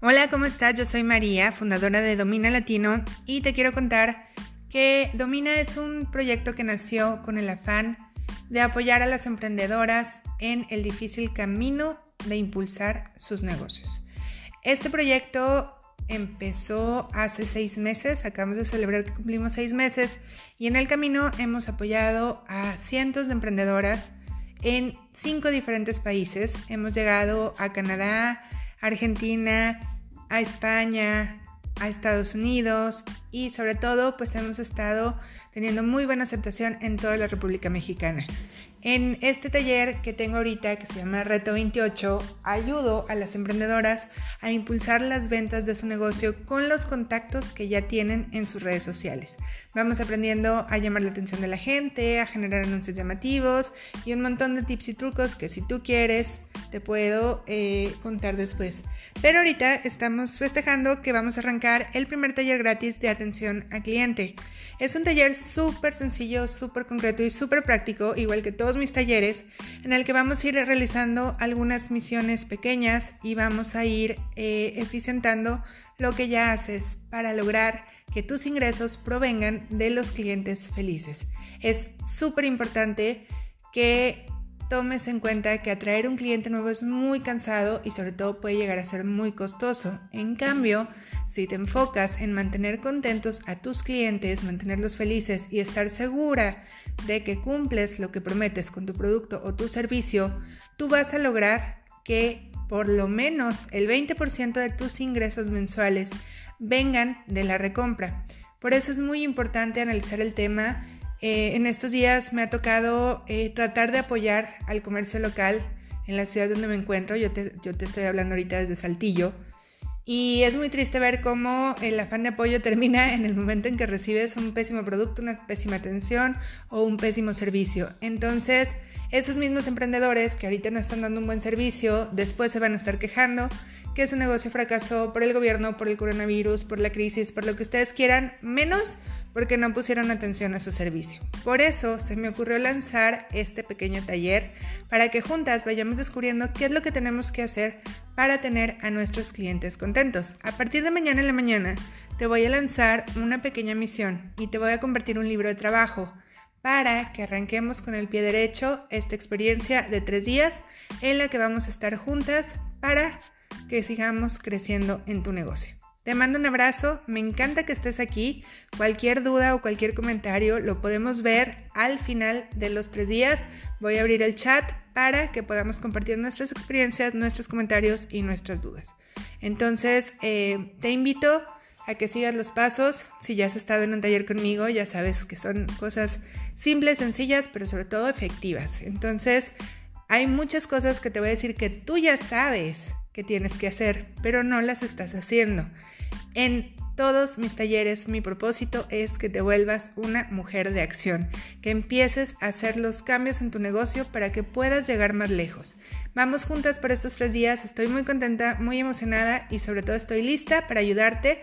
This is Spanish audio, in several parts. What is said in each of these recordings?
Hola, ¿cómo estás? Yo soy María, fundadora de Domina Latino, y te quiero contar que Domina es un proyecto que nació con el afán de apoyar a las emprendedoras en el difícil camino de impulsar sus negocios. Este proyecto empezó hace seis meses, acabamos de celebrar que cumplimos seis meses, y en el camino hemos apoyado a cientos de emprendedoras en cinco diferentes países. Hemos llegado a Canadá, Argentina, a España, a Estados Unidos y sobre todo pues hemos estado teniendo muy buena aceptación en toda la República Mexicana. En este taller que tengo ahorita, que se llama Reto 28, ayudo a las emprendedoras a impulsar las ventas de su negocio con los contactos que ya tienen en sus redes sociales. Vamos aprendiendo a llamar la atención de la gente, a generar anuncios llamativos y un montón de tips y trucos que si tú quieres te puedo eh, contar después. Pero ahorita estamos festejando que vamos a arrancar el primer taller gratis de atención al cliente. Es un taller súper sencillo, súper concreto y súper práctico, igual que todos mis talleres, en el que vamos a ir realizando algunas misiones pequeñas y vamos a ir eh, eficientando lo que ya haces para lograr que tus ingresos provengan de los clientes felices. Es súper importante que tomes en cuenta que atraer un cliente nuevo es muy cansado y sobre todo puede llegar a ser muy costoso. En cambio, si te enfocas en mantener contentos a tus clientes, mantenerlos felices y estar segura de que cumples lo que prometes con tu producto o tu servicio, tú vas a lograr que por lo menos el 20% de tus ingresos mensuales vengan de la recompra. Por eso es muy importante analizar el tema eh, en estos días me ha tocado eh, tratar de apoyar al comercio local en la ciudad donde me encuentro. Yo te, yo te estoy hablando ahorita desde Saltillo. Y es muy triste ver cómo el afán de apoyo termina en el momento en que recibes un pésimo producto, una pésima atención o un pésimo servicio. Entonces, esos mismos emprendedores que ahorita no están dando un buen servicio, después se van a estar quejando que su negocio fracasó por el gobierno, por el coronavirus, por la crisis, por lo que ustedes quieran, menos porque no pusieron atención a su servicio. Por eso se me ocurrió lanzar este pequeño taller para que juntas vayamos descubriendo qué es lo que tenemos que hacer para tener a nuestros clientes contentos. A partir de mañana en la mañana te voy a lanzar una pequeña misión y te voy a compartir un libro de trabajo para que arranquemos con el pie derecho esta experiencia de tres días en la que vamos a estar juntas para que sigamos creciendo en tu negocio. Te mando un abrazo, me encanta que estés aquí. Cualquier duda o cualquier comentario lo podemos ver al final de los tres días. Voy a abrir el chat para que podamos compartir nuestras experiencias, nuestros comentarios y nuestras dudas. Entonces, eh, te invito a que sigas los pasos. Si ya has estado en un taller conmigo, ya sabes que son cosas simples, sencillas, pero sobre todo efectivas. Entonces, hay muchas cosas que te voy a decir que tú ya sabes que tienes que hacer, pero no las estás haciendo. En todos mis talleres mi propósito es que te vuelvas una mujer de acción, que empieces a hacer los cambios en tu negocio para que puedas llegar más lejos. Vamos juntas por estos tres días, estoy muy contenta, muy emocionada y sobre todo estoy lista para ayudarte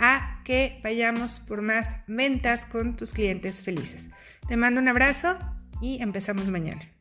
a que vayamos por más ventas con tus clientes felices. Te mando un abrazo y empezamos mañana.